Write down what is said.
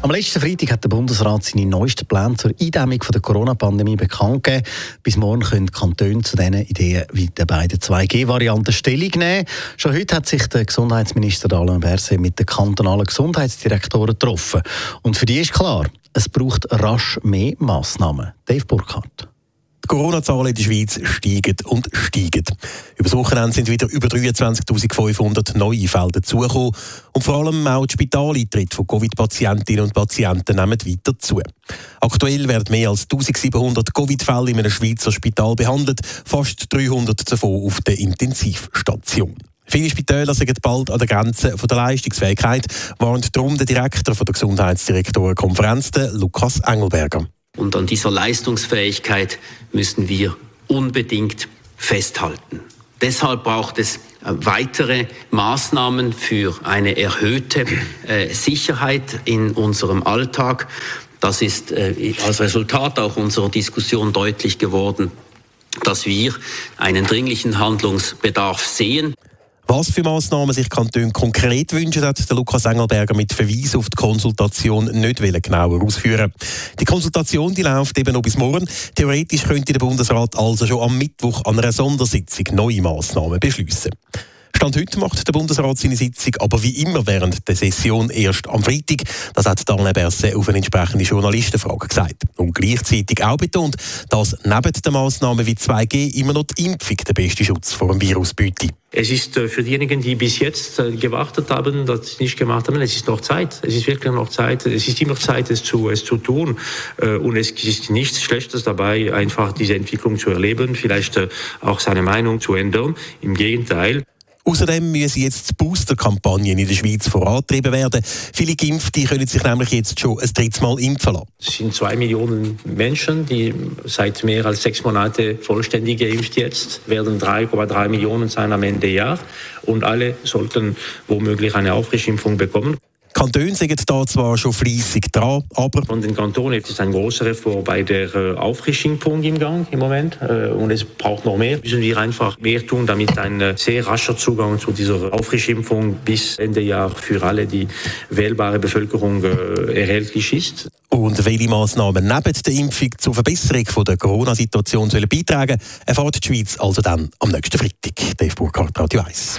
Am letzten Freitag hat der Bundesrat seine neuesten Pläne zur Eindämmung der Corona-Pandemie bekannt gegeben. Bis morgen können die Kantone zu diesen Ideen wie den beiden 2G-Varianten Stellung nehmen. Schon heute hat sich der Gesundheitsminister Alain Berset mit den kantonalen Gesundheitsdirektoren getroffen. Und für die ist klar, es braucht rasch mehr Massnahmen. Dave Burkhardt. Die Corona-Zahlen in der Schweiz steigen und steigen. Über das Wochenende sind wieder über 23.500 neue Fälle dazugekommen. Und vor allem auch die Spitaleintritte von Covid-Patientinnen und Patienten nehmen weiter zu. Aktuell werden mehr als 1700 Covid-Fälle in einem Schweizer Spital behandelt, fast 300 davon auf der Intensivstation. Viele Spitäler sind bald an der Grenze der Leistungsfähigkeit, warnt darum der Direktor der Gesundheitsdirektorenkonferenz, Lukas Engelberger. Und an dieser Leistungsfähigkeit müssen wir unbedingt festhalten. Deshalb braucht es äh, weitere Maßnahmen für eine erhöhte äh, Sicherheit in unserem Alltag. Das ist äh, als Resultat auch unserer Diskussion deutlich geworden, dass wir einen dringlichen Handlungsbedarf sehen. Was für Massnahmen sich Kantone konkret wünschen, hat der Lukas Engelberger mit Verweis auf die Konsultation nicht genauer ausführen. Die Konsultation die läuft eben noch bis morgen. Theoretisch könnte der Bundesrat also schon am Mittwoch an einer Sondersitzung neue Massnahmen beschließen. Stand heute macht der Bundesrat seine Sitzung, aber wie immer während der Session erst am Freitag. Das hat Daniel Berset auf eine entsprechende Journalistenfrage gesagt. Und gleichzeitig auch betont, dass neben den Massnahmen wie 2G immer noch die Impfung der beste Schutz vor dem Virus bietet. Es ist äh, für diejenigen, die bis jetzt äh, gewartet haben, das nicht gemacht haben, es ist noch Zeit. Es ist wirklich noch Zeit. Es ist immer Zeit, es zu, es zu tun. Äh, und es ist nichts Schlechtes dabei, einfach diese Entwicklung zu erleben, vielleicht auch seine Meinung zu ändern. Im Gegenteil. Außerdem müssen jetzt die Booster-Kampagnen in der Schweiz vorangetrieben werden. Viele Geimpfte können sich nämlich jetzt schon ein drittes Mal impfen lassen. Es sind zwei Millionen Menschen, die seit mehr als sechs Monaten vollständig geimpft jetzt, werden 3,3 Millionen sein am Ende Jahr. Und alle sollten womöglich eine Auffrischimpfung bekommen. Kantone sind da zwar schon fleissig dran, aber... Von den Kantonen ist ein großer Reform bei der äh, Auffrischungspunkt im Gang im Moment äh, und es braucht noch mehr. Müssen wir einfach mehr tun, damit ein äh, sehr rascher Zugang zu dieser Auffrischimpfung bis Ende Jahr für alle die wählbare Bevölkerung erhältlich ist. Und welche Massnahmen neben der Impfung zur Verbesserung der Corona-Situation sollen beitragen, erfahrt die Schweiz also dann am nächsten Freitag. Dave Burkhardt, Radio 1.